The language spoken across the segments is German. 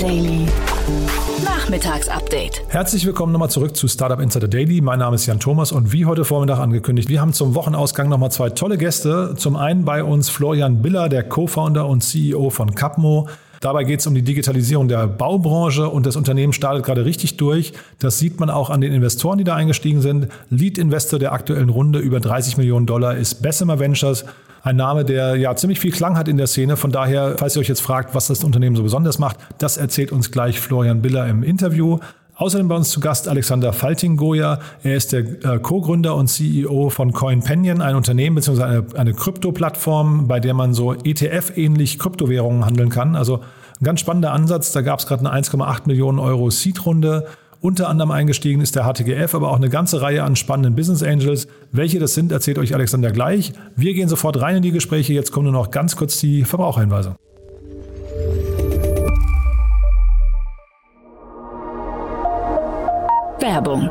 Daily. Nachmittagsupdate. Herzlich willkommen nochmal zurück zu Startup Insider Daily. Mein Name ist Jan Thomas und wie heute Vormittag angekündigt, wir haben zum Wochenausgang nochmal zwei tolle Gäste. Zum einen bei uns Florian Biller, der Co-Founder und CEO von Capmo. Dabei geht es um die Digitalisierung der Baubranche und das Unternehmen startet gerade richtig durch. Das sieht man auch an den Investoren, die da eingestiegen sind. Lead-Investor der aktuellen Runde über 30 Millionen Dollar ist Bessemer Ventures. Ein Name, der ja ziemlich viel Klang hat in der Szene. Von daher, falls ihr euch jetzt fragt, was das Unternehmen so besonders macht, das erzählt uns gleich Florian Biller im Interview. Außerdem bei uns zu Gast Alexander Falting-Goya. Er ist der äh, Co-Gründer und CEO von CoinPenion, ein Unternehmen bzw. eine, eine Krypto-Plattform, bei der man so ETF-ähnlich Kryptowährungen handeln kann. Also ein ganz spannender Ansatz. Da gab es gerade eine 1,8 Millionen Euro Seed-Runde. Unter anderem eingestiegen ist der HTGF, aber auch eine ganze Reihe an spannenden Business Angels. Welche das sind, erzählt euch Alexander gleich. Wir gehen sofort rein in die Gespräche. Jetzt kommen nur noch ganz kurz die Verbraucherhinweise. Werbung.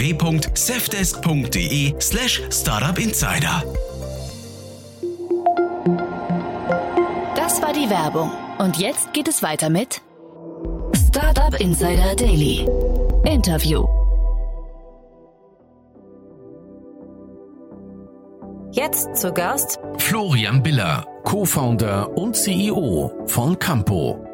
www.safdesk.de slash startupinsider. Das war die Werbung. Und jetzt geht es weiter mit Startup Insider Daily. Interview. Jetzt zu Gast Florian Biller, Co-Founder und CEO von Campo.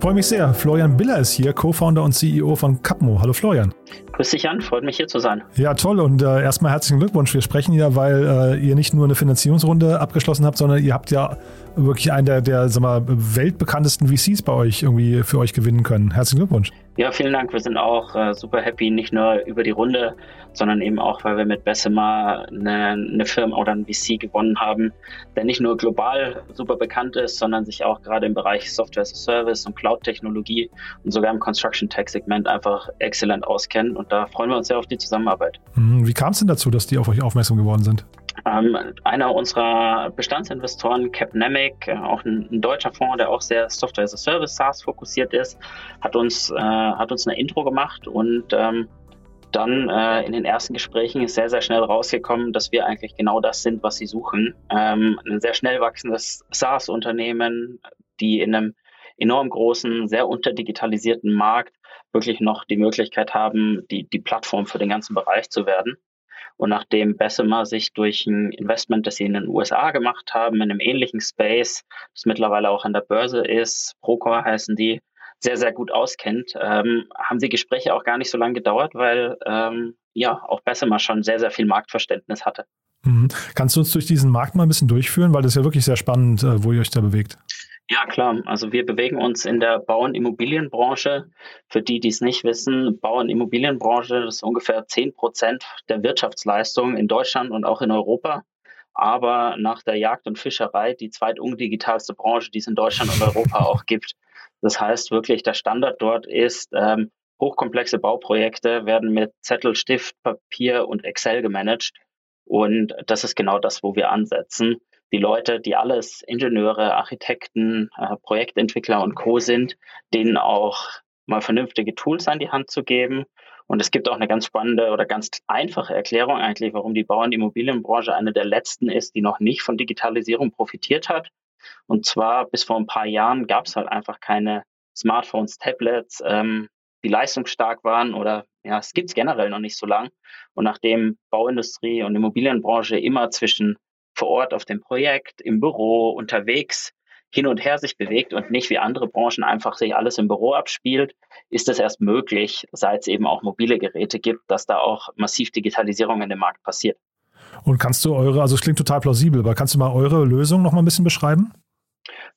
Freue mich sehr. Florian Biller ist hier, Co-Founder und CEO von Capmo. Hallo Florian. Grüß dich an, freut mich hier zu sein. Ja, toll und äh, erstmal herzlichen Glückwunsch. Wir sprechen ja, weil äh, ihr nicht nur eine Finanzierungsrunde abgeschlossen habt, sondern ihr habt ja wirklich einen der, der sag mal, weltbekanntesten VCs bei euch irgendwie für euch gewinnen können. Herzlichen Glückwunsch. Ja, vielen Dank. Wir sind auch äh, super happy, nicht nur über die Runde, sondern eben auch, weil wir mit Bessemer eine, eine Firma oder ein VC gewonnen haben, der nicht nur global super bekannt ist, sondern sich auch gerade im Bereich Software as a Service und Cloud-Technologie und sogar im Construction Tech-Segment einfach exzellent auskennt. Und da freuen wir uns sehr auf die Zusammenarbeit. Mhm. Wie kam es denn dazu, dass die auf euch aufmerksam geworden sind? Ähm, einer unserer Bestandsinvestoren, Capnemic, äh, auch ein, ein, deutscher Fonds, der auch sehr Software as a Service SaaS fokussiert ist, hat uns, äh, hat uns eine Intro gemacht und ähm, dann äh, in den ersten Gesprächen ist sehr, sehr schnell rausgekommen, dass wir eigentlich genau das sind, was sie suchen. Ähm, ein sehr schnell wachsendes SaaS-Unternehmen, die in einem enorm großen, sehr unterdigitalisierten Markt wirklich noch die Möglichkeit haben, die, die Plattform für den ganzen Bereich zu werden. Und nachdem Bessemer sich durch ein Investment, das sie in den USA gemacht haben, in einem ähnlichen Space, das mittlerweile auch an der Börse ist, Procore heißen die, sehr, sehr gut auskennt, ähm, haben die Gespräche auch gar nicht so lange gedauert, weil ähm, ja auch Bessemer schon sehr, sehr viel Marktverständnis hatte. Mhm. Kannst du uns durch diesen Markt mal ein bisschen durchführen, weil das ist ja wirklich sehr spannend, äh, wo ihr euch da bewegt? Ja, klar. Also wir bewegen uns in der Bau- und Immobilienbranche. Für die, die es nicht wissen, Bau- und Immobilienbranche ist ungefähr 10 Prozent der Wirtschaftsleistung in Deutschland und auch in Europa. Aber nach der Jagd und Fischerei die zweitundigitalste Branche, die es in Deutschland und Europa auch gibt. Das heißt wirklich, der Standard dort ist, ähm, hochkomplexe Bauprojekte werden mit Zettel, Stift, Papier und Excel gemanagt. Und das ist genau das, wo wir ansetzen die Leute, die alles Ingenieure, Architekten, äh, Projektentwickler und Co. sind, denen auch mal vernünftige Tools an die Hand zu geben. Und es gibt auch eine ganz spannende oder ganz einfache Erklärung eigentlich, warum die Bau- und Immobilienbranche eine der letzten ist, die noch nicht von Digitalisierung profitiert hat. Und zwar bis vor ein paar Jahren gab es halt einfach keine Smartphones, Tablets, ähm, die leistungsstark waren oder ja, es gibt es generell noch nicht so lang. Und nachdem Bauindustrie und Immobilienbranche immer zwischen vor Ort auf dem Projekt, im Büro, unterwegs hin und her sich bewegt und nicht wie andere Branchen einfach sich alles im Büro abspielt, ist es erst möglich, seit es eben auch mobile Geräte gibt, dass da auch massiv Digitalisierung in dem Markt passiert. Und kannst du eure, also es klingt total plausibel, aber kannst du mal eure Lösung noch mal ein bisschen beschreiben?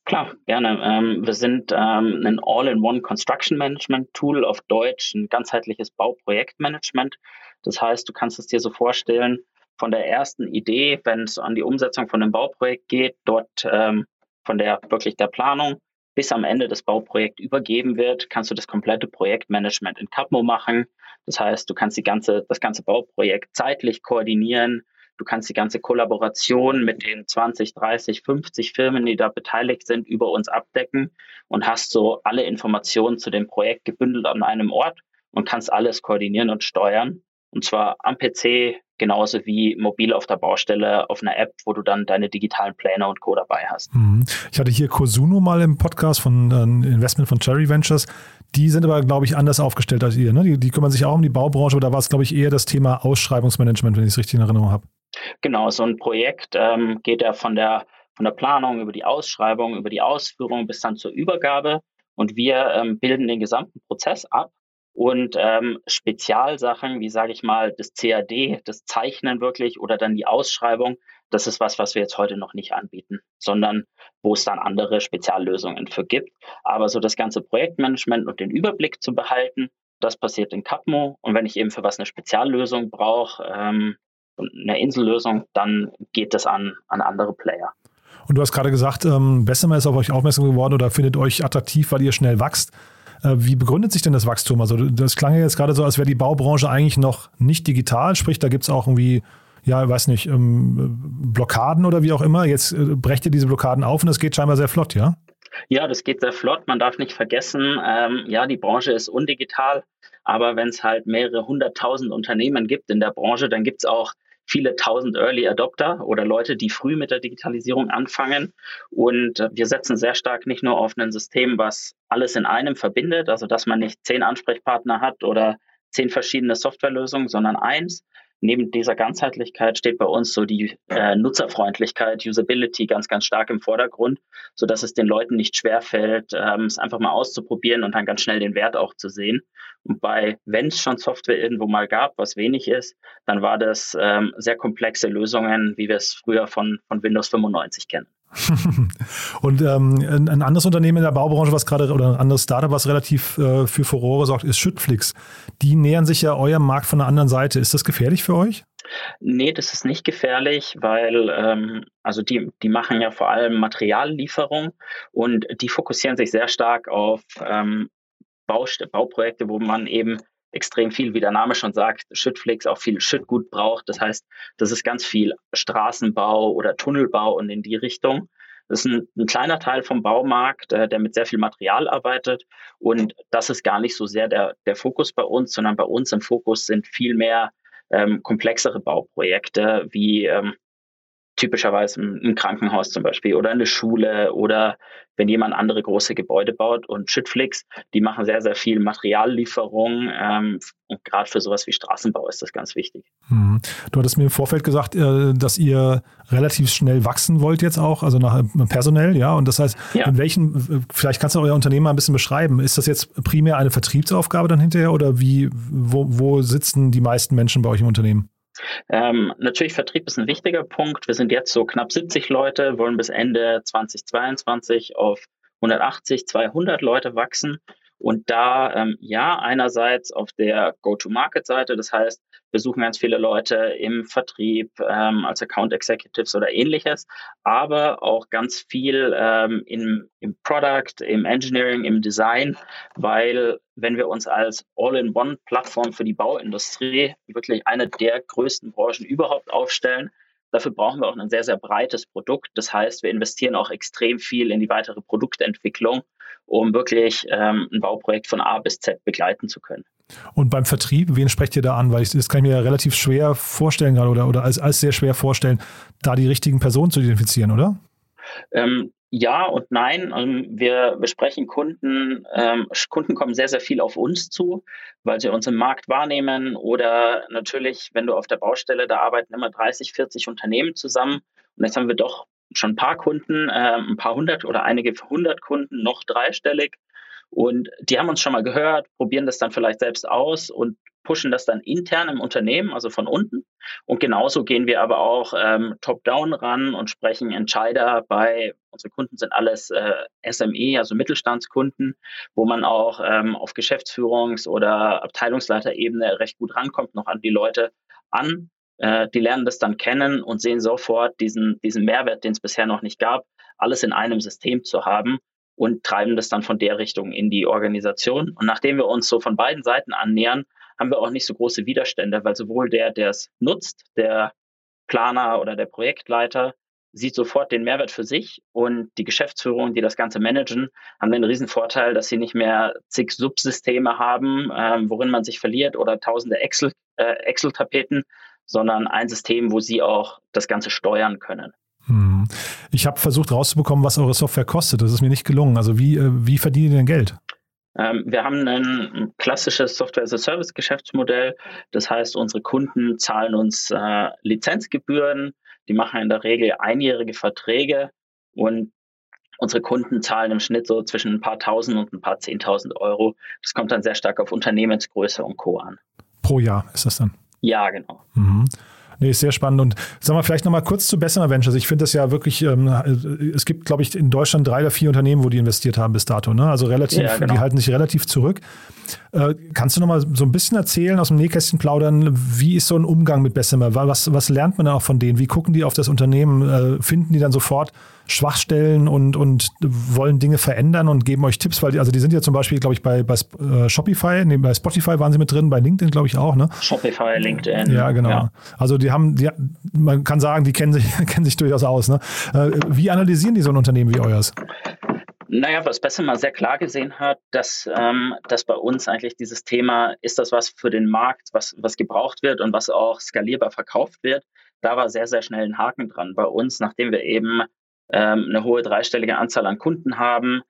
Klar, gerne. Ähm, wir sind ähm, ein All-in-One Construction Management Tool, auf Deutsch ein ganzheitliches Bauprojektmanagement. Das heißt, du kannst es dir so vorstellen, von der ersten Idee, wenn es an die Umsetzung von einem Bauprojekt geht, dort ähm, von der wirklich der Planung bis am Ende das Bauprojekt übergeben wird, kannst du das komplette Projektmanagement in Capmo machen. Das heißt, du kannst die ganze, das ganze Bauprojekt zeitlich koordinieren. Du kannst die ganze Kollaboration mit den 20, 30, 50 Firmen, die da beteiligt sind, über uns abdecken und hast so alle Informationen zu dem Projekt gebündelt an einem Ort und kannst alles koordinieren und steuern. Und zwar am PC genauso wie mobil auf der Baustelle auf einer App, wo du dann deine digitalen Pläne und Co. dabei hast. Mhm. Ich hatte hier Cosuno mal im Podcast von äh, Investment von Cherry Ventures. Die sind aber, glaube ich, anders aufgestellt als ihr. Ne? Die, die kümmern sich auch um die Baubranche, oder war es, glaube ich, eher das Thema Ausschreibungsmanagement, wenn ich es richtig in Erinnerung habe? Genau, so ein Projekt ähm, geht ja von der, von der Planung über die Ausschreibung, über die Ausführung bis dann zur Übergabe. Und wir ähm, bilden den gesamten Prozess ab und ähm, Spezialsachen, wie sage ich mal, das CAD, das Zeichnen wirklich oder dann die Ausschreibung, das ist was, was wir jetzt heute noch nicht anbieten, sondern wo es dann andere Speziallösungen für gibt. Aber so das ganze Projektmanagement und den Überblick zu behalten, das passiert in Capmo. Und wenn ich eben für was eine Speziallösung brauche, ähm, eine Insellösung, dann geht das an, an andere Player. Und du hast gerade gesagt, ähm, Bessemer ist auf euch aufmerksam geworden oder findet euch attraktiv, weil ihr schnell wächst. Äh, wie begründet sich denn das Wachstum? Also das klang ja jetzt gerade so, als wäre die Baubranche eigentlich noch nicht digital, sprich, da gibt es auch irgendwie, ja, weiß nicht, ähm, Blockaden oder wie auch immer. Jetzt äh, brecht ihr diese Blockaden auf und das geht scheinbar sehr flott, ja? Ja, das geht sehr flott. Man darf nicht vergessen, ähm, ja, die Branche ist undigital, aber wenn es halt mehrere hunderttausend Unternehmen gibt in der Branche, dann gibt es auch viele tausend Early Adopter oder Leute, die früh mit der Digitalisierung anfangen. Und äh, wir setzen sehr stark nicht nur auf ein System, was alles in einem verbindet, also dass man nicht zehn Ansprechpartner hat oder zehn verschiedene Softwarelösungen, sondern eins, neben dieser Ganzheitlichkeit steht bei uns so die äh, Nutzerfreundlichkeit, Usability ganz, ganz stark im Vordergrund, so dass es den Leuten nicht schwerfällt, ähm, es einfach mal auszuprobieren und dann ganz schnell den Wert auch zu sehen. Und bei, wenn es schon Software irgendwo mal gab, was wenig ist, dann war das ähm, sehr komplexe Lösungen, wie wir es früher von, von Windows 95 kennen. und ähm, ein anderes Unternehmen in der Baubranche, was gerade, oder ein anderes Startup, was relativ äh, für Furore sorgt, ist Schüttflix. Die nähern sich ja eurem Markt von der anderen Seite. Ist das gefährlich für euch? Nee, das ist nicht gefährlich, weil ähm, also die, die machen ja vor allem Materiallieferung und die fokussieren sich sehr stark auf ähm, Bauprojekte, wo man eben extrem viel, wie der Name schon sagt, Schüttflix auch viel Schüttgut braucht. Das heißt, das ist ganz viel Straßenbau oder Tunnelbau und in die Richtung. Das ist ein, ein kleiner Teil vom Baumarkt, äh, der mit sehr viel Material arbeitet. Und das ist gar nicht so sehr der, der Fokus bei uns, sondern bei uns im Fokus sind viel mehr ähm, komplexere Bauprojekte wie ähm, typischerweise ein Krankenhaus zum Beispiel oder eine Schule oder wenn jemand andere große Gebäude baut und Schüttflix, die machen sehr, sehr viel Materiallieferung ähm, und gerade für sowas wie Straßenbau ist das ganz wichtig. Hm. Du hattest mir im Vorfeld gesagt, äh, dass ihr relativ schnell wachsen wollt jetzt auch, also nach äh, personell, ja, und das heißt, ja. in welchen, vielleicht kannst du euer Unternehmen mal ein bisschen beschreiben, ist das jetzt primär eine Vertriebsaufgabe dann hinterher oder wie, wo, wo sitzen die meisten Menschen bei euch im Unternehmen? Ähm, natürlich, Vertrieb ist ein wichtiger Punkt. Wir sind jetzt so knapp 70 Leute, wollen bis Ende 2022 auf 180, 200 Leute wachsen. Und da, ähm, ja, einerseits auf der Go-to-Market-Seite, das heißt, wir suchen ganz viele Leute im Vertrieb, ähm, als Account Executives oder ähnliches, aber auch ganz viel ähm, im, im Product, im Engineering, im Design, weil wenn wir uns als All-in-One-Plattform für die Bauindustrie wirklich eine der größten Branchen überhaupt aufstellen, Dafür brauchen wir auch ein sehr, sehr breites Produkt. Das heißt, wir investieren auch extrem viel in die weitere Produktentwicklung, um wirklich ähm, ein Bauprojekt von A bis Z begleiten zu können. Und beim Vertrieb, wen sprecht ihr da an? Weil ich, das kann ich mir ja relativ schwer vorstellen gerade oder, oder als, als sehr schwer vorstellen, da die richtigen Personen zu identifizieren, oder? Ähm, ja und nein. Ähm, wir besprechen Kunden. Ähm, Kunden kommen sehr, sehr viel auf uns zu, weil sie uns im Markt wahrnehmen. Oder natürlich, wenn du auf der Baustelle, da arbeiten immer 30, 40 Unternehmen zusammen. Und jetzt haben wir doch schon ein paar Kunden, äh, ein paar hundert oder einige hundert Kunden, noch dreistellig. Und die haben uns schon mal gehört, probieren das dann vielleicht selbst aus und pushen das dann intern im Unternehmen, also von unten. Und genauso gehen wir aber auch ähm, top-down ran und sprechen Entscheider bei, unsere Kunden sind alles äh, SME, also Mittelstandskunden, wo man auch ähm, auf Geschäftsführungs- oder Abteilungsleiterebene recht gut rankommt, noch an die Leute an. Äh, die lernen das dann kennen und sehen sofort diesen, diesen Mehrwert, den es bisher noch nicht gab, alles in einem System zu haben und treiben das dann von der Richtung in die Organisation. Und nachdem wir uns so von beiden Seiten annähern, haben wir auch nicht so große Widerstände, weil sowohl der, der es nutzt, der Planer oder der Projektleiter, sieht sofort den Mehrwert für sich und die Geschäftsführung, die das Ganze managen, haben den riesen Vorteil, dass sie nicht mehr zig Subsysteme haben, ähm, worin man sich verliert oder tausende Excel, äh, Excel-Tapeten, sondern ein System, wo sie auch das Ganze steuern können. Hm. Ich habe versucht rauszubekommen, was eure Software kostet. Das ist mir nicht gelungen. Also wie, äh, wie verdient ihr denn Geld? Ähm, wir haben ein klassisches Software-as-a-Service-Geschäftsmodell. Das heißt, unsere Kunden zahlen uns äh, Lizenzgebühren die machen in der Regel einjährige Verträge und unsere Kunden zahlen im Schnitt so zwischen ein paar tausend und ein paar zehntausend Euro. Das kommt dann sehr stark auf Unternehmensgröße und Co. an. Pro Jahr ist das dann? Ja, genau. Mhm. Nee, ist sehr spannend. Und sag mal, vielleicht nochmal kurz zu Bessemer Ventures. Ich finde das ja wirklich, ähm, es gibt, glaube ich, in Deutschland drei oder vier Unternehmen, wo die investiert haben bis dato. Ne? Also relativ, ja, genau. die halten sich relativ zurück. Äh, kannst du noch mal so ein bisschen erzählen, aus dem Nähkästchen plaudern, wie ist so ein Umgang mit Bessemer? Was, was lernt man da auch von denen? Wie gucken die auf das Unternehmen? Äh, finden die dann sofort Schwachstellen und, und wollen Dinge verändern und geben euch Tipps? Weil die, also die sind ja zum Beispiel, glaube ich, bei, bei äh, Shopify, nee, bei Spotify waren sie mit drin, bei LinkedIn, glaube ich, auch, ne? Shopify, LinkedIn. Ja, genau. Ja. Also die haben, die, man kann sagen, die kennen sich, kennen sich durchaus aus. Ne? Wie analysieren die so ein Unternehmen wie euers? Naja, was Besser mal sehr klar gesehen hat, dass, ähm, dass bei uns eigentlich dieses Thema, ist das was für den Markt, was, was gebraucht wird und was auch skalierbar verkauft wird, da war sehr, sehr schnell ein Haken dran. Bei uns, nachdem wir eben ähm, eine hohe dreistellige Anzahl an Kunden haben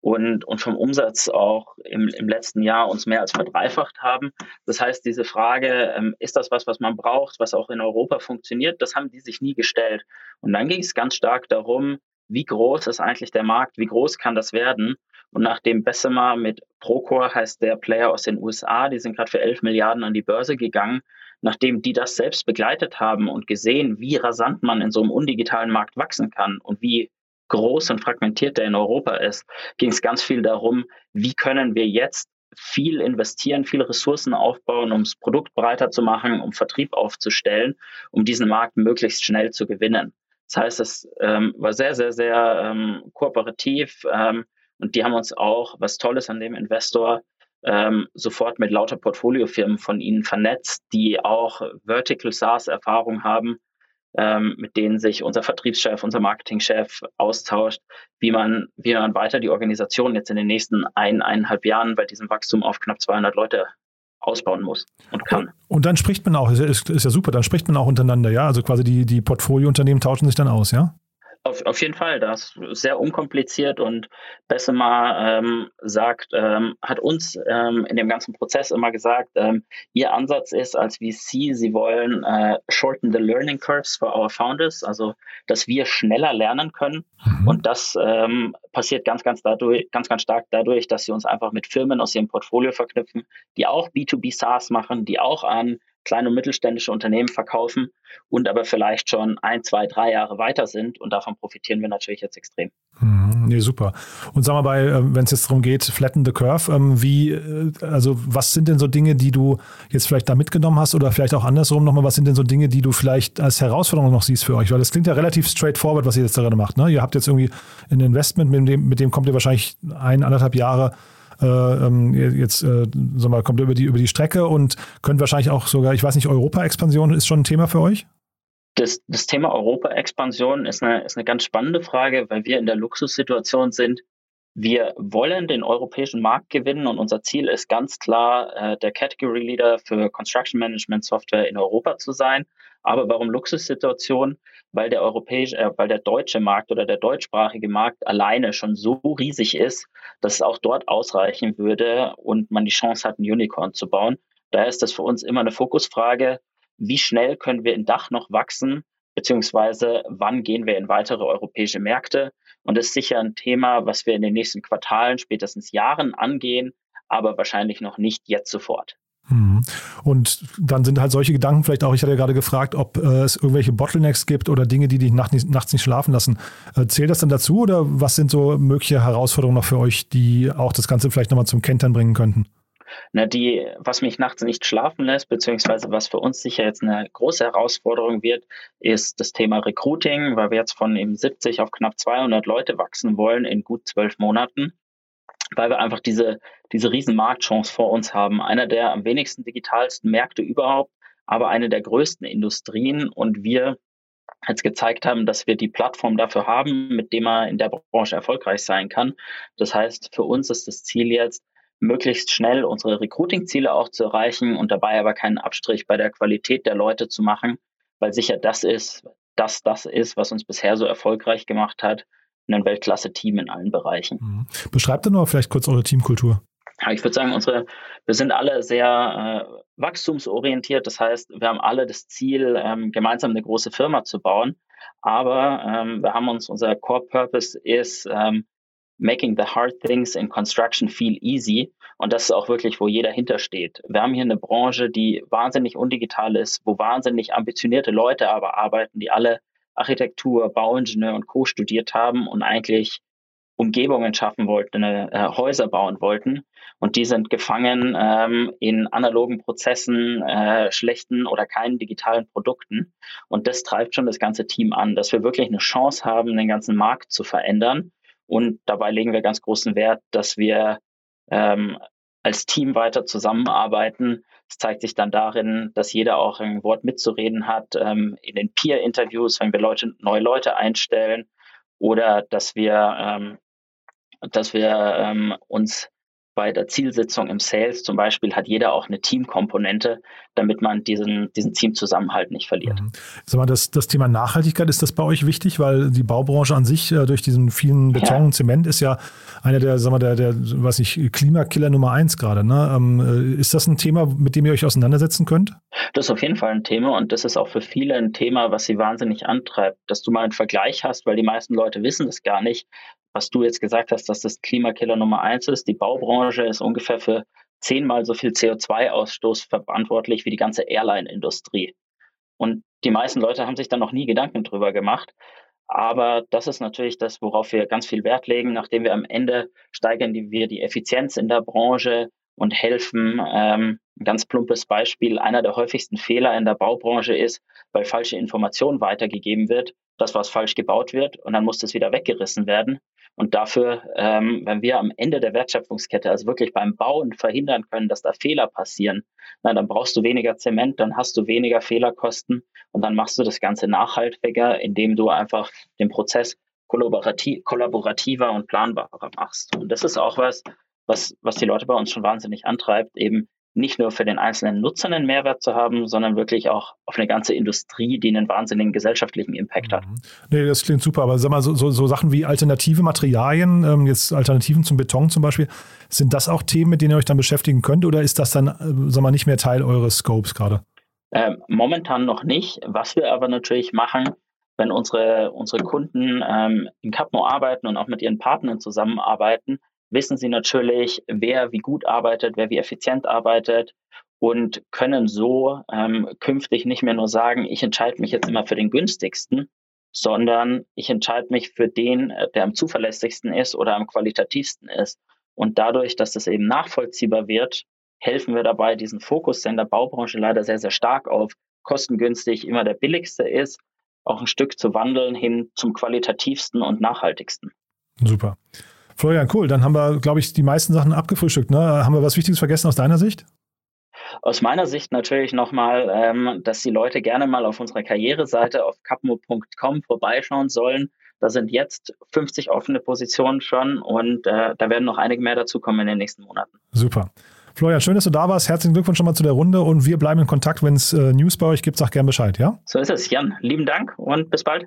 und, und vom Umsatz auch im, im letzten Jahr uns mehr als verdreifacht haben. Das heißt, diese Frage, ähm, ist das was, was man braucht, was auch in Europa funktioniert, das haben die sich nie gestellt. Und dann ging es ganz stark darum, wie groß ist eigentlich der Markt, wie groß kann das werden? Und nachdem Bessemer mit Procore heißt der Player aus den USA, die sind gerade für 11 Milliarden an die Börse gegangen, nachdem die das selbst begleitet haben und gesehen, wie rasant man in so einem undigitalen Markt wachsen kann und wie groß und fragmentiert der in Europa ist, ging es ganz viel darum, wie können wir jetzt viel investieren, viele Ressourcen aufbauen, um das Produkt breiter zu machen, um Vertrieb aufzustellen, um diesen Markt möglichst schnell zu gewinnen. Das heißt, es ähm, war sehr, sehr, sehr ähm, kooperativ ähm, und die haben uns auch, was Tolles an dem Investor, ähm, sofort mit lauter Portfoliofirmen von ihnen vernetzt, die auch Vertical SaaS-Erfahrung haben, ähm, mit denen sich unser Vertriebschef, unser Marketingchef austauscht, wie man, wie man weiter die Organisation jetzt in den nächsten ein, eineinhalb Jahren bei diesem Wachstum auf knapp 200 Leute ausbauen muss und kann. Und dann spricht man auch, ist, ist ja super, dann spricht man auch untereinander, ja? Also quasi die, die Portfoliounternehmen tauschen sich dann aus, ja? Auf, auf jeden Fall, das ist sehr unkompliziert und Bessemer ähm, sagt, ähm, hat uns ähm, in dem ganzen Prozess immer gesagt, ähm, ihr Ansatz ist als VC, sie wollen äh, shorten the learning curves for our founders, also dass wir schneller lernen können mhm. und das ähm, passiert ganz, ganz dadurch, ganz, ganz stark dadurch, dass sie uns einfach mit Firmen aus ihrem Portfolio verknüpfen, die auch B2B SaaS machen, die auch an kleine und mittelständische Unternehmen verkaufen und aber vielleicht schon ein, zwei, drei Jahre weiter sind und davon profitieren wir natürlich jetzt extrem. Mhm, nee, super. Und sag mal, bei, ähm, wenn es jetzt darum geht, flatten the curve, ähm, wie, äh, also was sind denn so Dinge, die du jetzt vielleicht da mitgenommen hast oder vielleicht auch andersrum nochmal, was sind denn so Dinge, die du vielleicht als Herausforderung noch siehst für euch? Weil das klingt ja relativ straightforward, was ihr jetzt gerade macht. Ne? Ihr habt jetzt irgendwie ein Investment, mit dem, mit dem kommt ihr wahrscheinlich ein, anderthalb Jahre jetzt äh, sag mal, kommt über die, über die Strecke und könnt wahrscheinlich auch sogar, ich weiß nicht, Europa-Expansion ist schon ein Thema für euch? Das, das Thema Europa-Expansion ist eine, ist eine ganz spannende Frage, weil wir in der Luxussituation sind. Wir wollen den europäischen Markt gewinnen und unser Ziel ist ganz klar, äh, der Category Leader für Construction Management Software in Europa zu sein. Aber warum Luxussituation? Weil der europäische, äh, weil der deutsche Markt oder der deutschsprachige Markt alleine schon so riesig ist, dass es auch dort ausreichen würde und man die Chance hat, ein Unicorn zu bauen. Daher ist das für uns immer eine Fokusfrage. Wie schnell können wir in Dach noch wachsen? Beziehungsweise wann gehen wir in weitere europäische Märkte? Und das ist sicher ein Thema, was wir in den nächsten Quartalen, spätestens Jahren angehen, aber wahrscheinlich noch nicht jetzt sofort. Mhm. Und dann sind halt solche Gedanken vielleicht auch, ich hatte ja gerade gefragt, ob äh, es irgendwelche Bottlenecks gibt oder Dinge, die dich nachts nicht schlafen lassen. Äh, zählt das dann dazu oder was sind so mögliche Herausforderungen noch für euch, die auch das Ganze vielleicht nochmal zum Kentern bringen könnten? Na, die, was mich nachts nicht schlafen lässt, beziehungsweise was für uns sicher jetzt eine große Herausforderung wird, ist das Thema Recruiting, weil wir jetzt von eben 70 auf knapp 200 Leute wachsen wollen in gut zwölf Monaten, weil wir einfach diese, diese riesen Marktchance vor uns haben. Einer der am wenigsten digitalsten Märkte überhaupt, aber eine der größten Industrien und wir jetzt gezeigt haben, dass wir die Plattform dafür haben, mit dem man in der Branche erfolgreich sein kann. Das heißt, für uns ist das Ziel jetzt, möglichst schnell unsere Recruiting-Ziele auch zu erreichen und dabei aber keinen Abstrich bei der Qualität der Leute zu machen, weil sicher das ist, dass das ist, was uns bisher so erfolgreich gemacht hat, ein Weltklasse-Team in allen Bereichen. Mhm. Beschreibt doch noch vielleicht kurz eure Teamkultur. ich würde sagen, unsere, wir sind alle sehr äh, wachstumsorientiert. Das heißt, wir haben alle das Ziel, ähm, gemeinsam eine große Firma zu bauen. Aber ähm, wir haben uns, unser Core Purpose ist, ähm, making the hard things in construction feel easy. Und das ist auch wirklich, wo jeder hintersteht. Wir haben hier eine Branche, die wahnsinnig undigital ist, wo wahnsinnig ambitionierte Leute aber arbeiten, die alle Architektur, Bauingenieur und Co. studiert haben und eigentlich Umgebungen schaffen wollten, äh, Häuser bauen wollten. Und die sind gefangen ähm, in analogen Prozessen, äh, schlechten oder keinen digitalen Produkten. Und das treibt schon das ganze Team an, dass wir wirklich eine Chance haben, den ganzen Markt zu verändern und dabei legen wir ganz großen Wert, dass wir ähm, als Team weiter zusammenarbeiten. Es zeigt sich dann darin, dass jeder auch ein Wort mitzureden hat ähm, in den Peer-Interviews, wenn wir Leute, neue Leute einstellen oder dass wir, ähm, dass wir ähm, uns bei der Zielsitzung im Sales zum Beispiel hat jeder auch eine Teamkomponente, damit man diesen, diesen Teamzusammenhalt nicht verliert. Mhm. Sag mal, das, das Thema Nachhaltigkeit, ist das bei euch wichtig? Weil die Baubranche an sich äh, durch diesen vielen Beton ja. und Zement ist ja einer der, sag mal, der, der was ich, Klimakiller Nummer eins gerade. Ne? Ähm, äh, ist das ein Thema, mit dem ihr euch auseinandersetzen könnt? Das ist auf jeden Fall ein Thema und das ist auch für viele ein Thema, was sie wahnsinnig antreibt, dass du mal einen Vergleich hast, weil die meisten Leute wissen das gar nicht, was du jetzt gesagt hast, dass das Klimakiller Nummer eins ist. Die Baubranche ist ungefähr für zehnmal so viel CO2-Ausstoß verantwortlich wie die ganze Airline-Industrie. Und die meisten Leute haben sich da noch nie Gedanken drüber gemacht. Aber das ist natürlich das, worauf wir ganz viel Wert legen, nachdem wir am Ende steigern wir die Effizienz in der Branche und helfen. Ähm, ein ganz plumpes Beispiel, einer der häufigsten Fehler in der Baubranche ist, weil falsche Information weitergegeben wird, dass was falsch gebaut wird und dann muss das wieder weggerissen werden. Und dafür, ähm, wenn wir am Ende der Wertschöpfungskette, also wirklich beim Bauen verhindern können, dass da Fehler passieren, na, dann brauchst du weniger Zement, dann hast du weniger Fehlerkosten und dann machst du das Ganze nachhaltiger, indem du einfach den Prozess kollaborativer und planbarer machst. Und das ist auch was, was, was die Leute bei uns schon wahnsinnig antreibt, eben nicht nur für den einzelnen Nutzer einen Mehrwert zu haben, sondern wirklich auch auf eine ganze Industrie, die einen wahnsinnigen gesellschaftlichen Impact hat. Mhm. Nee, das klingt super, aber sag mal, so, so, so Sachen wie alternative Materialien, ähm, jetzt Alternativen zum Beton zum Beispiel, sind das auch Themen, mit denen ihr euch dann beschäftigen könnt oder ist das dann, äh, sag mal, nicht mehr Teil eures Scopes gerade? Ähm, momentan noch nicht. Was wir aber natürlich machen, wenn unsere, unsere Kunden ähm, in Capmo arbeiten und auch mit ihren Partnern zusammenarbeiten, wissen sie natürlich, wer wie gut arbeitet, wer wie effizient arbeitet und können so ähm, künftig nicht mehr nur sagen, ich entscheide mich jetzt immer für den günstigsten, sondern ich entscheide mich für den, äh, der am zuverlässigsten ist oder am qualitativsten ist. Und dadurch, dass das eben nachvollziehbar wird, helfen wir dabei, diesen Fokus, der in der Baubranche leider sehr, sehr stark auf kostengünstig immer der billigste ist, auch ein Stück zu wandeln hin zum qualitativsten und nachhaltigsten. Super. Florian, cool. Dann haben wir, glaube ich, die meisten Sachen abgefrühstückt. Ne? Haben wir was Wichtiges vergessen aus deiner Sicht? Aus meiner Sicht natürlich nochmal, ähm, dass die Leute gerne mal auf unserer Karriereseite auf capmo.com vorbeischauen sollen. Da sind jetzt 50 offene Positionen schon und äh, da werden noch einige mehr dazukommen in den nächsten Monaten. Super. Florian, schön, dass du da warst. Herzlichen Glückwunsch schon mal zu der Runde und wir bleiben in Kontakt. Wenn es äh, News bei euch gibt, sag gern Bescheid, ja? So ist es, Jan. Lieben Dank und bis bald.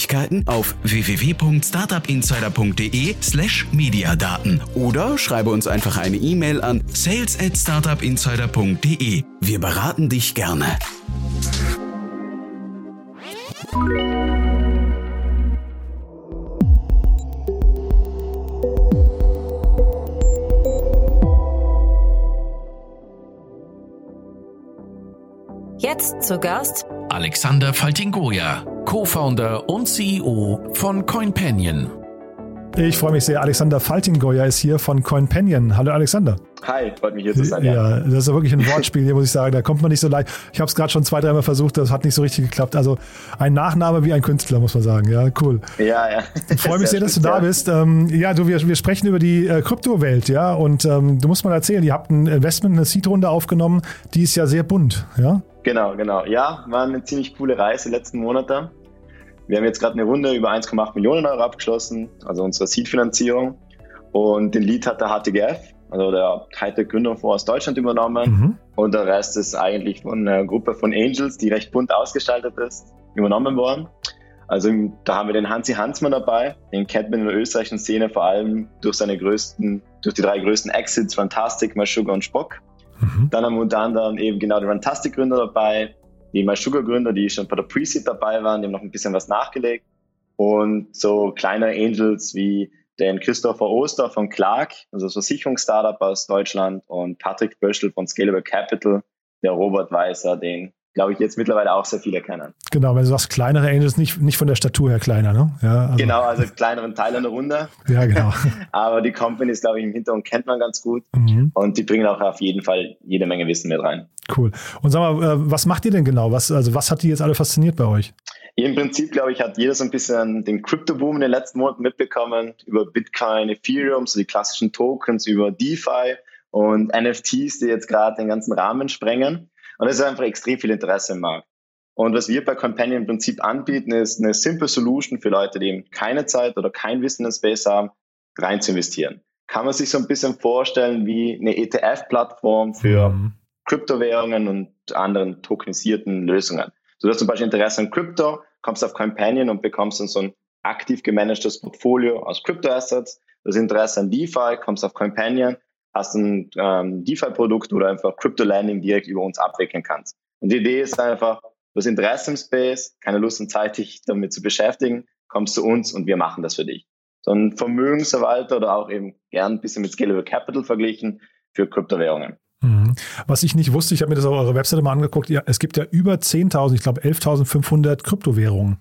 Neuigkeiten auf www.startupinsider.de slash mediadaten oder schreibe uns einfach eine E-Mail an sales at startupinsider.de. Wir beraten dich gerne. Jetzt zu Gast Alexander Faltingoja, Co-Founder und CEO von CoinPanion. Ich freue mich sehr. Alexander Faltingoya ist hier von CoinPanion. Hallo Alexander. Hi, freut mich hier zu sein. Ja, ja das ist ja wirklich ein Wortspiel hier, muss ich sagen. Da kommt man nicht so leicht. Ich habe es gerade schon zwei, dreimal versucht, das hat nicht so richtig geklappt. Also ein Nachname wie ein Künstler, muss man sagen. Ja, cool. Ja, ja. Ich freue mich sehr, dass du da bist. Ähm, ja, du, wir, wir sprechen über die äh, Kryptowelt, ja. Und ähm, du musst mal erzählen, ihr habt ein Investment, eine Seed-Runde aufgenommen, die ist ja sehr bunt, ja. Genau, genau. Ja, war eine ziemlich coole Reise letzten Monate. Wir haben jetzt gerade eine Runde über 1,8 Millionen Euro abgeschlossen, also unsere Seed-Finanzierung. Und den Lead hat der HTGF, also der Hightech-Gründerfonds aus Deutschland übernommen. Mhm. Und der Rest ist eigentlich von einer Gruppe von Angels, die recht bunt ausgestaltet ist, übernommen worden. Also da haben wir den Hansi Hansmann dabei, den kennt man in der österreichischen Szene vor allem durch seine größten, durch die drei größten Exits, Fantastic, Sugar und Spock. Mhm. Dann haben wir unter anderem eben genau die Rantastic-Gründer dabei, die MySugar-Gründer, die schon bei der Pre-Seed dabei waren, die haben noch ein bisschen was nachgelegt. Und so kleine Angels wie den Christopher Oster von Clark, also Versicherungsstartup aus Deutschland, und Patrick Böschel von Scalable Capital, der Robert Weißer, den glaube ich, jetzt mittlerweile auch sehr viele kennen. Genau, wenn du sagst kleinere Angels, nicht, nicht von der Statur her kleiner, ne? Ja, also. Genau, also kleineren Teil einer Runde. ja, genau. Aber die Companies, glaube ich, im Hintergrund kennt man ganz gut mhm. und die bringen auch auf jeden Fall jede Menge Wissen mit rein. Cool. Und sag mal, äh, was macht ihr denn genau? Was, also was hat die jetzt alle fasziniert bei euch? Im Prinzip, glaube ich, hat jeder so ein bisschen den Crypto-Boom in den letzten Monaten mitbekommen, über Bitcoin, Ethereum, so die klassischen Tokens, über DeFi und NFTs, die jetzt gerade den ganzen Rahmen sprengen. Und es ist einfach extrem viel Interesse im Markt. Und was wir bei Companion im Prinzip anbieten, ist eine simple Solution für Leute, die eben keine Zeit oder kein Wissen in Space haben, rein zu investieren. Kann man sich so ein bisschen vorstellen wie eine ETF-Plattform für mhm. Kryptowährungen und anderen tokenisierten Lösungen. So dass zum Beispiel Interesse an Krypto, kommst auf Companion und bekommst dann so ein aktiv gemanagtes Portfolio aus Kryptoassets. Das Interesse an DeFi, kommst auf Companion, hast ein ähm, DeFi-Produkt oder einfach Crypto-Landing direkt über uns abwickeln kannst. Und die Idee ist einfach, du hast Interesse im Space, keine Lust und Zeit, dich damit zu beschäftigen, kommst zu uns und wir machen das für dich. So ein Vermögensverwalter oder auch eben gern ein bisschen mit Scalable Capital verglichen für Kryptowährungen. Mhm. Was ich nicht wusste, ich habe mir das auf eurer Webseite mal angeguckt, ja, es gibt ja über 10.000, ich glaube 11.500 Kryptowährungen.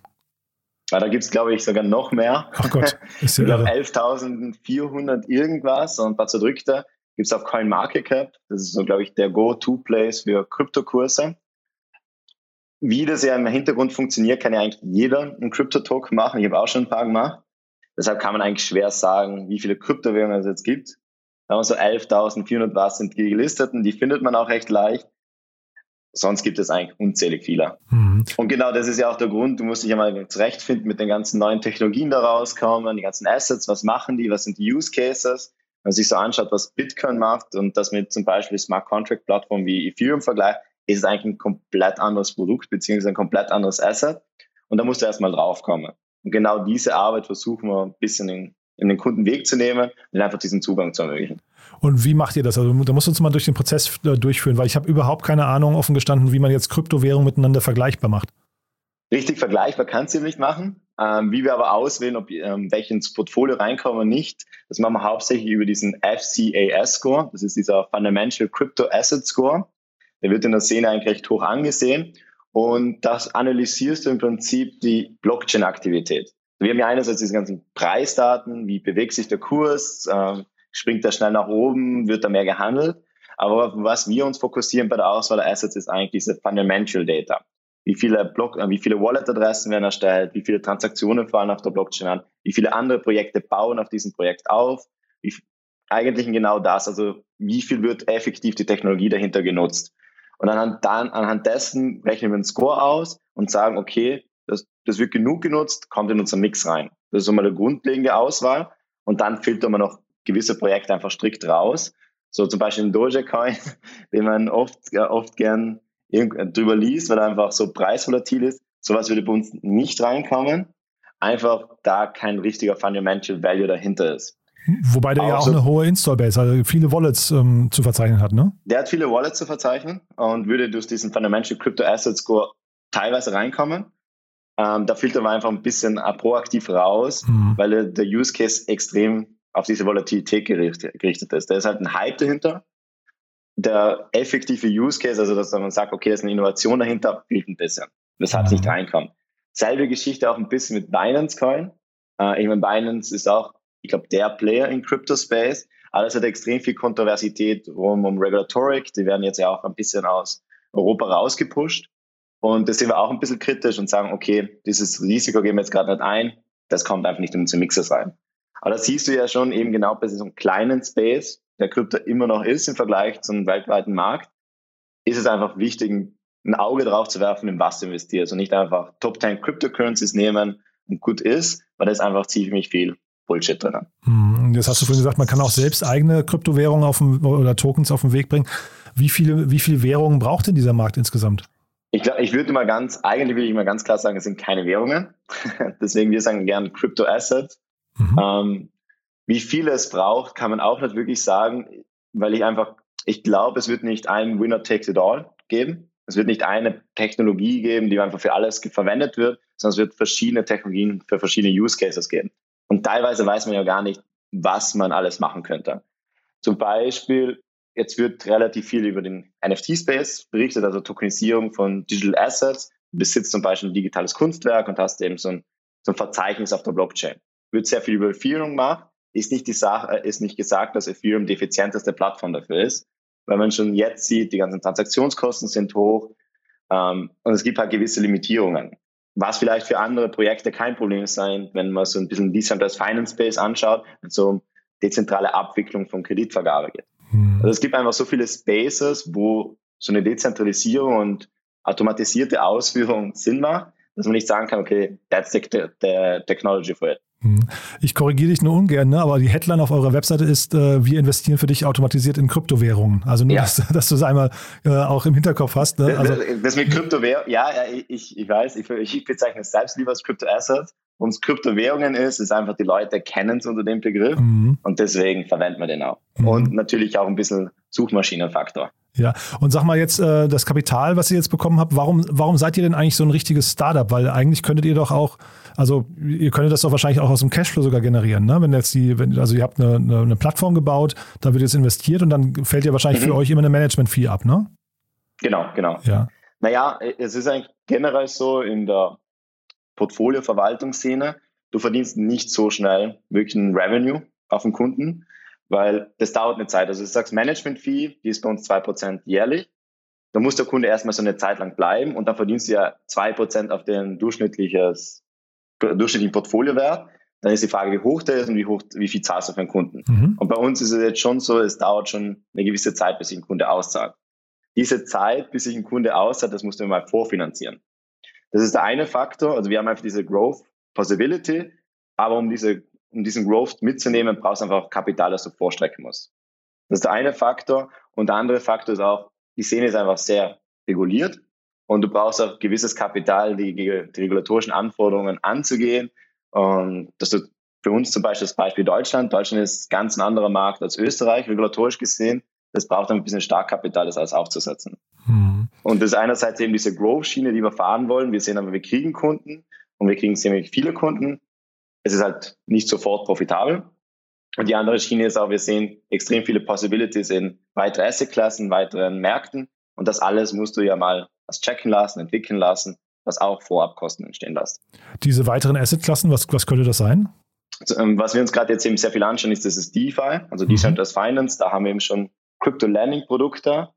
Ja, da gibt es, glaube ich, sogar noch mehr. Ach Gott. Ist ja ich glaube 11.400 irgendwas und ein paar zerdrückte gibt es auf CoinMarketCap. Das ist so, glaube ich, der Go-To-Place für Kryptokurse. Wie das ja im Hintergrund funktioniert, kann ja eigentlich jeder einen Krypto-Token machen. Ich habe auch schon ein paar gemacht. Deshalb kann man eigentlich schwer sagen, wie viele Kryptowährungen es jetzt gibt. Da haben wir so 11.400 was sind die gelisteten. Die findet man auch recht leicht. Sonst gibt es eigentlich unzählig viele. Mhm. Und genau das ist ja auch der Grund, du musst dich ja mal zurechtfinden mit den ganzen neuen Technologien da rauskommen, die ganzen Assets, was machen die, was sind die Use Cases man sich so anschaut, was Bitcoin macht und das mit zum Beispiel Smart Contract Plattformen wie Ethereum vergleicht, ist es eigentlich ein komplett anderes Produkt beziehungsweise ein komplett anderes Asset. Und da musst du erstmal draufkommen. Und genau diese Arbeit versuchen wir ein bisschen in, in den Kundenweg zu nehmen und einfach diesen Zugang zu ermöglichen. Und wie macht ihr das? Also da musst du uns mal durch den Prozess äh, durchführen, weil ich habe überhaupt keine Ahnung offen gestanden, wie man jetzt Kryptowährungen miteinander vergleichbar macht. Richtig vergleichbar kannst du nicht machen. Ähm, wie wir aber auswählen, ob ähm, welche ins Portfolio reinkommen oder nicht, das machen wir hauptsächlich über diesen FCAS-Score. Das ist dieser Fundamental Crypto Asset Score. Der wird in der Szene eigentlich recht hoch angesehen. Und das analysierst du im Prinzip die Blockchain-Aktivität. Wir haben ja einerseits diese ganzen Preisdaten, wie bewegt sich der Kurs, äh, springt er schnell nach oben, wird da mehr gehandelt. Aber was wir uns fokussieren bei der Auswahl der Assets ist eigentlich diese Fundamental Data wie viele Block, äh, wie viele Wallet-Adressen werden erstellt, wie viele Transaktionen fallen auf der Blockchain an, wie viele andere Projekte bauen auf diesem Projekt auf, wie, eigentlich genau das, also wie viel wird effektiv die Technologie dahinter genutzt. Und anhand, dann, anhand dessen rechnen wir einen Score aus und sagen, okay, das, das wird genug genutzt, kommt in unseren Mix rein. Das ist so mal eine grundlegende Auswahl. Und dann filtern wir noch gewisse Projekte einfach strikt raus. So zum Beispiel in Dogecoin, den man oft, oft gern drüber liest, weil er einfach so preisvolatil ist. Sowas würde bei uns nicht reinkommen. einfach da kein richtiger Fundamental Value dahinter ist. Wobei der auch ja auch so, eine hohe Install-Base, also viele Wallets ähm, zu verzeichnen hat, ne? Der hat viele Wallets zu verzeichnen und würde durch diesen Fundamental Crypto Asset Score teilweise reinkommen. Ähm, da filtern wir einfach ein bisschen proaktiv raus, mhm. weil der Use Case extrem auf diese Volatilität gerichtet ist. Da ist halt ein Hype dahinter. Der effektive Use Case, also dass man sagt, okay, da ist eine Innovation dahinter, fehlt ein bisschen. Weshalb es nicht mhm. reinkommt. Selbe Geschichte auch ein bisschen mit Binance Coin. Äh, ich meine, Binance ist auch, ich glaube, der Player in Crypto Space. Aber es hat extrem viel Kontroversität rum um Regulatorik. Die werden jetzt ja auch ein bisschen aus Europa rausgepusht. Und da sind wir auch ein bisschen kritisch und sagen, okay, dieses Risiko gehen wir jetzt gerade nicht ein. Das kommt einfach nicht in unsere Mixers rein. Aber das siehst du ja schon eben genau bei so einem kleinen Space, der Krypto immer noch ist im Vergleich zum weltweiten Markt, ist es einfach wichtig, ein Auge drauf zu werfen, in was du investierst und nicht einfach Top 10 Cryptocurrencies nehmen und gut ist, weil da ist einfach ziemlich viel Bullshit drin. Hm, das hast du vorhin gesagt, man kann auch selbst eigene Kryptowährungen auf dem, oder Tokens auf den Weg bringen. Wie viele, wie viele Währungen braucht denn dieser Markt insgesamt? Ich glaube, ich würde mal ganz, eigentlich würde ich mal ganz klar sagen, es sind keine Währungen. Deswegen wir sagen gerne Crypto Assets. Mhm. Ähm, wie viel es braucht, kann man auch nicht wirklich sagen, weil ich einfach, ich glaube, es wird nicht ein Winner takes it all geben. Es wird nicht eine Technologie geben, die einfach für alles verwendet wird, sondern es wird verschiedene Technologien für verschiedene Use Cases geben. Und teilweise weiß man ja gar nicht, was man alles machen könnte. Zum Beispiel, jetzt wird relativ viel über den NFT-Space berichtet, also Tokenisierung von Digital Assets. Du besitzt zum Beispiel ein digitales Kunstwerk und hast eben so ein, so ein Verzeichnis auf der Blockchain wird sehr viel über Ethereum gemacht. Ist nicht die Sache, äh, ist nicht gesagt, dass Ethereum die effizienteste Plattform dafür ist, weil man schon jetzt sieht, die ganzen Transaktionskosten sind hoch ähm, und es gibt halt gewisse Limitierungen. Was vielleicht für andere Projekte kein Problem sein, wenn man so ein bisschen Decentralized Finance Space anschaut, und so dezentrale Abwicklung von Kreditvergabe geht. Mhm. Also es gibt einfach so viele Spaces, wo so eine Dezentralisierung und automatisierte Ausführung Sinn macht, dass man nicht sagen kann, okay, that's the, the technology for it. Hm. Ich korrigiere dich nur ungern, ne? aber die Headline auf eurer Webseite ist, äh, wir investieren für dich automatisiert in Kryptowährungen. Also nur, ja. dass, dass du es einmal äh, auch im Hinterkopf hast. Ne? Also, das, das mit Kryptowährungen, ja, ich, ich weiß, ich, ich bezeichne es selbst lieber als Kryptoasset. Und es Kryptowährungen ist, ist einfach, die Leute kennen es unter dem Begriff mhm. und deswegen verwendet man den auch. Mhm. Und natürlich auch ein bisschen Suchmaschinenfaktor. Ja, und sag mal jetzt, äh, das Kapital, was ihr jetzt bekommen habt, warum, warum seid ihr denn eigentlich so ein richtiges Startup? Weil eigentlich könntet ihr doch auch, also ihr könntet das doch wahrscheinlich auch aus dem Cashflow sogar generieren, ne? Wenn jetzt die, wenn, also ihr habt eine, eine, eine Plattform gebaut, da wird jetzt investiert und dann fällt ja wahrscheinlich mhm. für euch immer eine Management-Fee ab, ne? Genau, genau. Ja. Naja, es ist eigentlich generell so in der Portfolio-Verwaltungsszene, du verdienst nicht so schnell wirklich ein Revenue auf den Kunden weil das dauert eine Zeit. Also du sagst Management-Fee, die ist bei uns zwei Prozent jährlich. Da muss der Kunde erstmal so eine Zeit lang bleiben und dann verdienst du ja zwei Prozent auf den durchschnittliches, durchschnittlichen Portfoliowert. Dann ist die Frage, wie hoch der ist und wie, hoch, wie viel zahlst du für einen Kunden. Mhm. Und bei uns ist es jetzt schon so, es dauert schon eine gewisse Zeit, bis sich ein Kunde auszahlt. Diese Zeit, bis sich ein Kunde auszahlt, das musst du mal vorfinanzieren. Das ist der eine Faktor. Also wir haben einfach diese Growth Possibility, aber um diese um diesen Growth mitzunehmen, brauchst du einfach Kapital, das du vorstrecken musst. Das ist der eine Faktor. Und der andere Faktor ist auch, die Szene ist einfach sehr reguliert und du brauchst auch gewisses Kapital, die, die regulatorischen Anforderungen anzugehen. Und dass du für uns zum Beispiel das Beispiel Deutschland. Deutschland ist ganz ein anderer Markt als Österreich, regulatorisch gesehen. Das braucht ein bisschen Starkkapital, das alles aufzusetzen. Mhm. Und das ist einerseits eben diese Growth-Schiene, die wir fahren wollen. Wir sehen aber, wir kriegen Kunden und wir kriegen ziemlich viele Kunden es ist halt nicht sofort profitabel. Und die andere Schiene ist auch, wir sehen extrem viele Possibilities in weitere Assetklassen, weiteren Märkten. Und das alles musst du ja mal was checken lassen, entwickeln lassen, was auch Vorabkosten entstehen lässt. Diese weiteren Assetklassen, was, was könnte das sein? Also, ähm, was wir uns gerade jetzt eben sehr viel anschauen, ist das ist DeFi, also mhm. Decentralized Finance. Da haben wir eben schon Crypto-Lending-Produkte.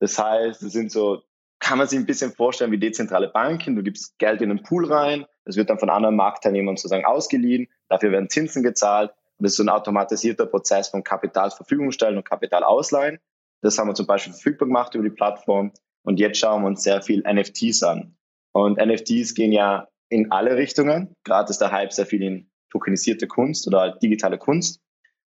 Das heißt, das sind so kann man sich ein bisschen vorstellen wie dezentrale Banken. Du gibst Geld in einen Pool rein, das wird dann von anderen Marktteilnehmern sozusagen ausgeliehen, dafür werden Zinsen gezahlt. Das ist so ein automatisierter Prozess von Kapitalverfügung stellen und Kapital ausleihen. Das haben wir zum Beispiel verfügbar gemacht über die Plattform. Und jetzt schauen wir uns sehr viel NFTs an. Und NFTs gehen ja in alle Richtungen. Gerade ist der Hype sehr viel in tokenisierte Kunst oder digitale Kunst.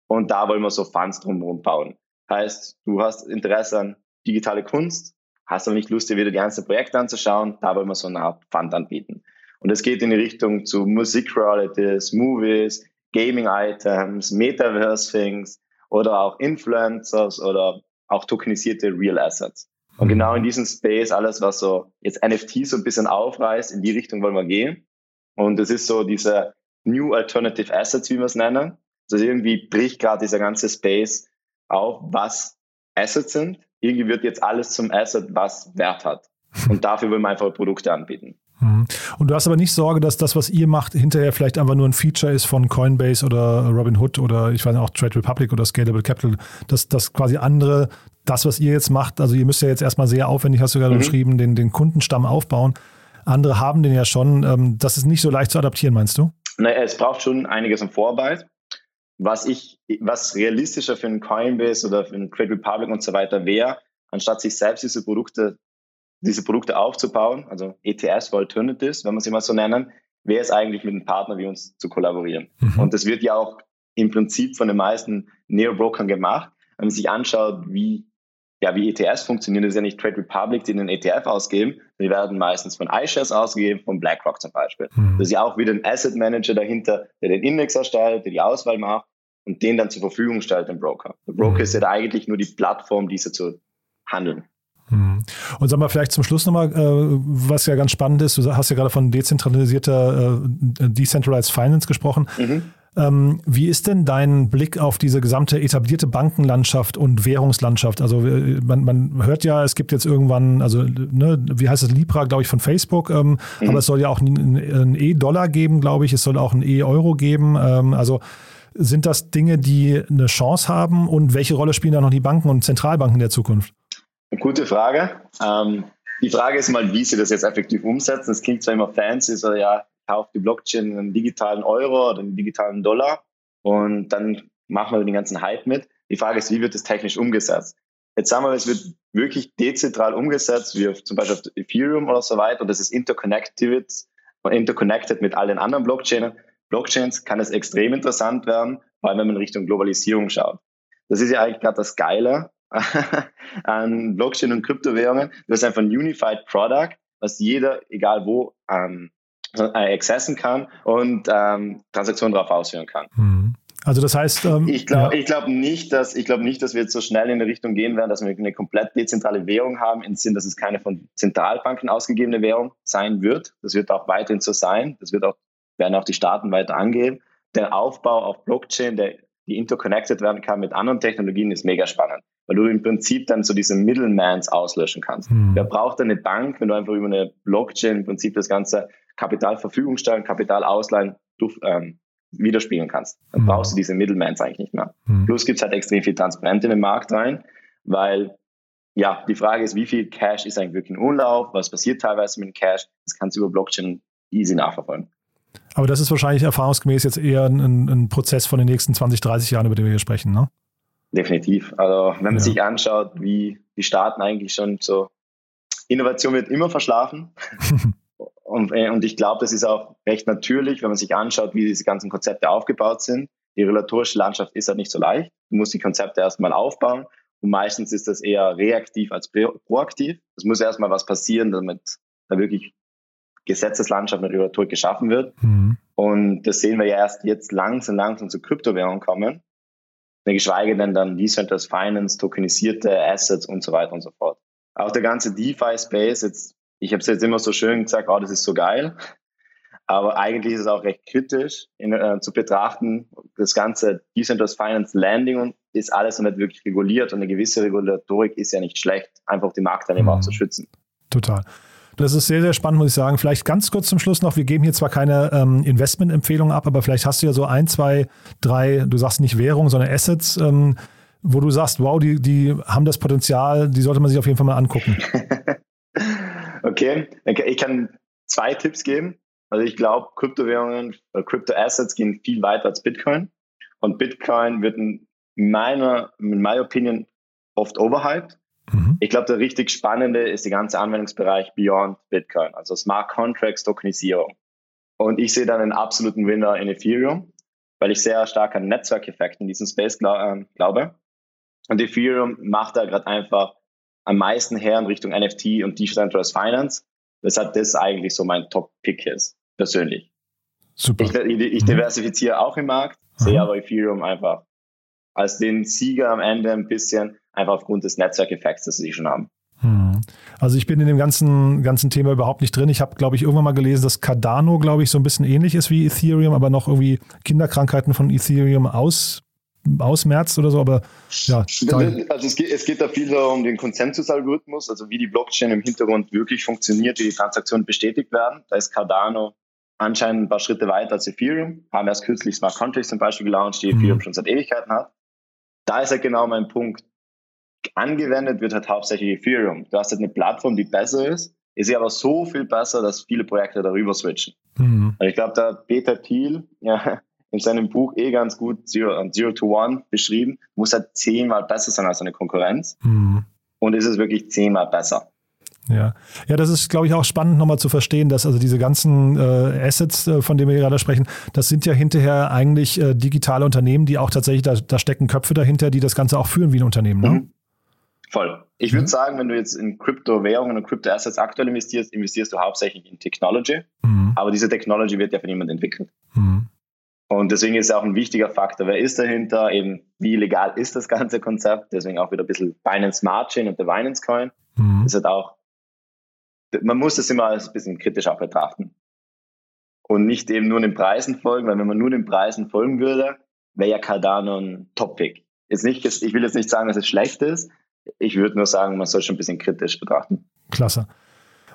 Und da wollen wir so Funds drumherum bauen. Heißt, du hast Interesse an digitale Kunst, hast aber nicht Lust, dir wieder die ganzen Projekte anzuschauen, da wollen wir so eine Art Fund anbieten. Und es geht in die Richtung zu Musik-Royalties, Movies, Gaming-Items, Metaverse-Things oder auch Influencers oder auch tokenisierte Real Assets. Und genau in diesem Space, alles, was so jetzt NFT so ein bisschen aufreißt, in die Richtung wollen wir gehen. Und es ist so diese New Alternative Assets, wie wir es nennen. Also irgendwie bricht gerade dieser ganze Space auf, was Assets sind. Irgendwie wird jetzt alles zum Asset, was Wert hat. Und dafür wollen wir einfach Produkte anbieten. Mhm. Und du hast aber nicht Sorge, dass das, was ihr macht, hinterher vielleicht einfach nur ein Feature ist von Coinbase oder Robinhood oder ich weiß nicht, auch Trade Republic oder Scalable Capital, dass, dass quasi andere das, was ihr jetzt macht, also ihr müsst ja jetzt erstmal sehr aufwendig, hast du gerade mhm. beschrieben, den, den Kundenstamm aufbauen. Andere haben den ja schon. Ähm, das ist nicht so leicht zu adaptieren, meinst du? Naja, es braucht schon einiges an Vorarbeit. Was ich, was realistischer für einen Coinbase oder für einen Trade Republic und so weiter wäre, anstatt sich selbst diese Produkte diese Produkte aufzubauen, also ETS für Alternatives, wenn man sie mal so nennen, wäre es eigentlich mit einem Partner wie uns zu kollaborieren. Mhm. Und das wird ja auch im Prinzip von den meisten Neo-Brokern gemacht. Wenn man sich anschaut, wie, ja, wie ETS funktionieren, das ist ja nicht Trade Republic, die einen ETF ausgeben, die werden meistens von iShares ausgegeben, von BlackRock zum Beispiel. Mhm. Das ist ja auch wieder ein Asset Manager dahinter, der den Index erstellt, der die Auswahl macht und den dann zur Verfügung stellt, dem Broker. Der Broker mhm. ist ja eigentlich nur die Plattform, diese zu handeln. Mhm. Und sag mal vielleicht zum Schluss nochmal, äh, was ja ganz spannend ist, du hast ja gerade von dezentralisierter, äh, Decentralized Finance gesprochen. Mhm. Ähm, wie ist denn dein Blick auf diese gesamte etablierte Bankenlandschaft und Währungslandschaft? Also äh, man, man hört ja, es gibt jetzt irgendwann, also ne, wie heißt es, Libra, glaube ich, von Facebook, ähm, mhm. aber es soll ja auch ein E-Dollar geben, glaube ich, es soll auch ein E-Euro geben. Ähm, also sind das Dinge, die eine Chance haben und welche Rolle spielen da noch die Banken und Zentralbanken in der Zukunft? Gute Frage. Ähm, die Frage ist mal, wie sie das jetzt effektiv umsetzen. Es klingt zwar immer fancy, so ja, kauft die Blockchain einen digitalen Euro oder einen digitalen Dollar und dann machen wir den ganzen Hype mit. Die Frage ist, wie wird das technisch umgesetzt? Jetzt sagen wir, es wird wirklich dezentral umgesetzt, wie auf, zum Beispiel auf Ethereum oder so weiter, und das ist interconnected, interconnected mit allen anderen Blockchains. Blockchains kann es extrem interessant werden, vor allem wenn man Richtung Globalisierung schaut. Das ist ja eigentlich gerade das Geile an Blockchain und Kryptowährungen. Du hast einfach ein Unified Product, was jeder, egal wo, ähm, äh, accessen kann und ähm, Transaktionen darauf ausführen kann. Mhm. Also das heißt, ähm, ich glaube ja. glaub nicht, dass ich glaube nicht, dass wir jetzt so schnell in die Richtung gehen werden, dass wir eine komplett dezentrale Währung haben, im Sinn, dass es keine von Zentralbanken ausgegebene Währung sein wird. Das wird auch weiterhin so sein. Das wird auch werden auch die Staaten weiter angehen. Der Aufbau auf Blockchain, der die interconnected werden kann mit anderen Technologien, ist mega spannend, weil du im Prinzip dann so diese Middlemans auslöschen kannst. Hm. Wer braucht eine Bank, wenn du einfach über eine Blockchain im Prinzip das ganze Kapital Verfügung stellen, Kapital ausleihen, du, ähm, widerspiegeln kannst. Dann hm. brauchst du diese Middlemans eigentlich nicht mehr. Hm. Plus gibt's halt extrem viel Transparenz in den Markt rein, weil ja, die Frage ist, wie viel Cash ist eigentlich wirklich in Umlauf, was passiert teilweise mit dem Cash, das kannst du über Blockchain easy nachverfolgen. Aber das ist wahrscheinlich erfahrungsgemäß jetzt eher ein, ein, Prozess von den nächsten 20, 30 Jahren, über den wir hier sprechen, ne? Definitiv. Also wenn man ja. sich anschaut, wie die Staaten eigentlich schon so, Innovation wird immer verschlafen. und, äh, und ich glaube, das ist auch recht natürlich, wenn man sich anschaut, wie diese ganzen Konzepte aufgebaut sind. Die regulatorische Landschaft ist halt nicht so leicht. Du musst die Konzepte erstmal aufbauen. Und meistens ist das eher reaktiv als proaktiv. Es muss erstmal was passieren, damit da wirklich Gesetzeslandschaft mit Regulatorik geschaffen wird. Mhm. Und das sehen wir ja erst jetzt langsam, langsam zu Kryptowährungen kommen. Geschweige denn dann Decentralized Finance, tokenisierte Assets und so weiter und so fort. Auch der ganze DeFi-Space, jetzt, ich habe es jetzt immer so schön gesagt, oh, das ist so geil. Aber eigentlich ist es auch recht kritisch in, äh, zu betrachten. Das ganze Decentralized Finance Landing ist alles noch nicht wirklich reguliert und eine gewisse Regulatorik ist ja nicht schlecht, einfach die Marktteilnehmer mhm. auch zu schützen. Total. Das ist sehr, sehr spannend, muss ich sagen. Vielleicht ganz kurz zum Schluss noch, wir geben hier zwar keine ähm, Investmentempfehlungen ab, aber vielleicht hast du ja so ein, zwei, drei, du sagst nicht Währung, sondern Assets, ähm, wo du sagst, wow, die, die haben das Potenzial, die sollte man sich auf jeden Fall mal angucken. okay, ich kann zwei Tipps geben. Also ich glaube, Kryptowährungen, äh, Kryptoassets gehen viel weiter als Bitcoin. Und Bitcoin wird in meiner, in meiner Opinion oft overhyped. Mhm. Ich glaube, der richtig spannende ist der ganze Anwendungsbereich Beyond Bitcoin, also Smart Contracts, Tokenisierung. Und ich sehe dann einen absoluten Winner in Ethereum, weil ich sehr stark an Netzwerkeffekten in diesem Space glaub, äh, glaube. Und Ethereum macht da gerade einfach am meisten her in Richtung NFT und Decentralized Finance, weshalb das eigentlich so mein Top-Pick ist. persönlich. Super. Ich, ich mhm. diversifiziere auch im Markt, sehe aber Ethereum einfach als den Sieger am Ende ein bisschen, einfach aufgrund des Netzwerkeffekts, das sie schon haben. Hm. Also ich bin in dem ganzen, ganzen Thema überhaupt nicht drin. Ich habe, glaube ich, irgendwann mal gelesen, dass Cardano, glaube ich, so ein bisschen ähnlich ist wie Ethereum, aber noch irgendwie Kinderkrankheiten von Ethereum aus, ausmerzt oder so. Aber ja. Also es geht, es geht da viel um den Konsensusalgorithmus, also wie die Blockchain im Hintergrund wirklich funktioniert, wie die Transaktionen bestätigt werden. Da ist Cardano anscheinend ein paar Schritte weiter als Ethereum. Haben erst kürzlich Smart Contracts zum Beispiel gelauncht, die Ethereum mhm. schon seit Ewigkeiten hat. Da ist halt genau mein Punkt angewendet wird halt hauptsächlich Ethereum. Du hast halt eine Plattform, die besser ist, ist ja aber so viel besser, dass viele Projekte darüber switchen. Mhm. Und ich glaube, da hat Peter Thiel ja, in seinem Buch eh ganz gut Zero, Zero to One beschrieben, muss halt zehnmal besser sein als eine Konkurrenz. Mhm. Und ist es wirklich zehnmal besser. Ja, ja, das ist, glaube ich, auch spannend nochmal zu verstehen, dass also diese ganzen äh, Assets, äh, von denen wir gerade sprechen, das sind ja hinterher eigentlich äh, digitale Unternehmen, die auch tatsächlich, da, da stecken Köpfe dahinter, die das Ganze auch führen wie ein Unternehmen. Ne? Mhm. Voll. Ich würde mhm. sagen, wenn du jetzt in Kryptowährungen und Kryptoassets aktuell investierst, investierst du hauptsächlich in Technology. Mhm. Aber diese Technology wird ja von jemandem entwickelt. Mhm. Und deswegen ist auch ein wichtiger Faktor, wer ist dahinter, eben wie legal ist das ganze Konzept, deswegen auch wieder ein bisschen Binance Smart Chain und der Binance Coin. Mhm. Das hat auch, man muss das immer als ein bisschen kritisch auch betrachten. Und nicht eben nur den Preisen folgen, weil wenn man nur den Preisen folgen würde, wäre ja Cardano ein Top-Pick. Jetzt nicht, ich will jetzt nicht sagen, dass es schlecht ist, ich würde nur sagen, man soll schon ein bisschen kritisch betrachten. Klasse.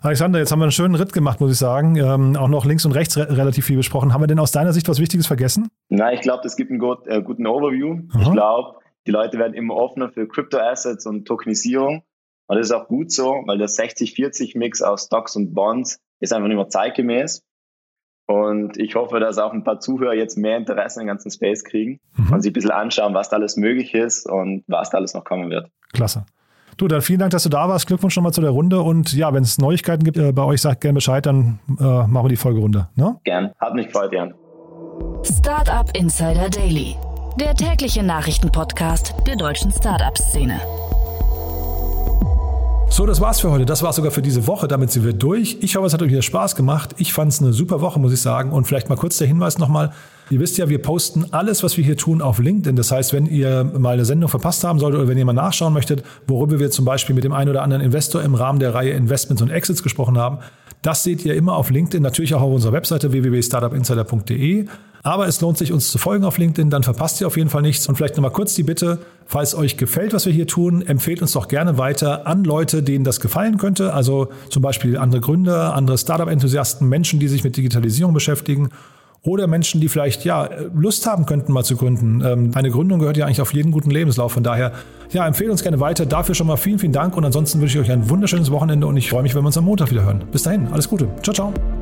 Alexander, jetzt haben wir einen schönen Ritt gemacht, muss ich sagen. Ähm, auch noch links und rechts re relativ viel besprochen. Haben wir denn aus deiner Sicht was Wichtiges vergessen? Nein, ich glaube, es gibt einen gut, äh, guten Overview. Aha. Ich glaube, die Leute werden immer offener für Crypto-Assets und Tokenisierung. Und das ist auch gut so, weil der 60-40-Mix aus Stocks und Bonds ist einfach nicht mehr zeitgemäß. Und ich hoffe, dass auch ein paar Zuhörer jetzt mehr Interesse im ganzen Space kriegen mhm. und sich ein bisschen anschauen, was da alles möglich ist und was da alles noch kommen wird. Klasse. Du, dann vielen Dank, dass du da warst. Glückwunsch nochmal zu der Runde. Und ja, wenn es Neuigkeiten gibt äh, bei euch, sagt gerne Bescheid, dann äh, machen wir die Folgerunde. Ne? Gern. Hat mich gefreut, Jan. Startup Insider Daily. Der tägliche Nachrichtenpodcast der deutschen Startup-Szene. So, das war's für heute. Das war's sogar für diese Woche. Damit sind wir durch. Ich hoffe, es hat euch wieder Spaß gemacht. Ich fand es eine super Woche, muss ich sagen. Und vielleicht mal kurz der Hinweis nochmal. Ihr wisst ja, wir posten alles, was wir hier tun, auf LinkedIn. Das heißt, wenn ihr mal eine Sendung verpasst haben solltet oder wenn ihr mal nachschauen möchtet, worüber wir zum Beispiel mit dem einen oder anderen Investor im Rahmen der Reihe Investments und Exits gesprochen haben, das seht ihr immer auf LinkedIn, natürlich auch auf unserer Webseite www.startupinsider.de. Aber es lohnt sich, uns zu folgen auf LinkedIn, dann verpasst ihr auf jeden Fall nichts. Und vielleicht nochmal kurz die Bitte, falls euch gefällt, was wir hier tun, empfehlt uns doch gerne weiter an Leute, denen das gefallen könnte. Also zum Beispiel andere Gründer, andere Startup-Enthusiasten, Menschen, die sich mit Digitalisierung beschäftigen oder Menschen, die vielleicht ja Lust haben könnten, mal zu gründen. Ähm, eine Gründung gehört ja eigentlich auf jeden guten Lebenslauf. Von daher, ja, empfehlt uns gerne weiter. Dafür schon mal vielen, vielen Dank. Und ansonsten wünsche ich euch ein wunderschönes Wochenende und ich freue mich, wenn wir uns am Montag wieder hören. Bis dahin, alles Gute. Ciao, ciao.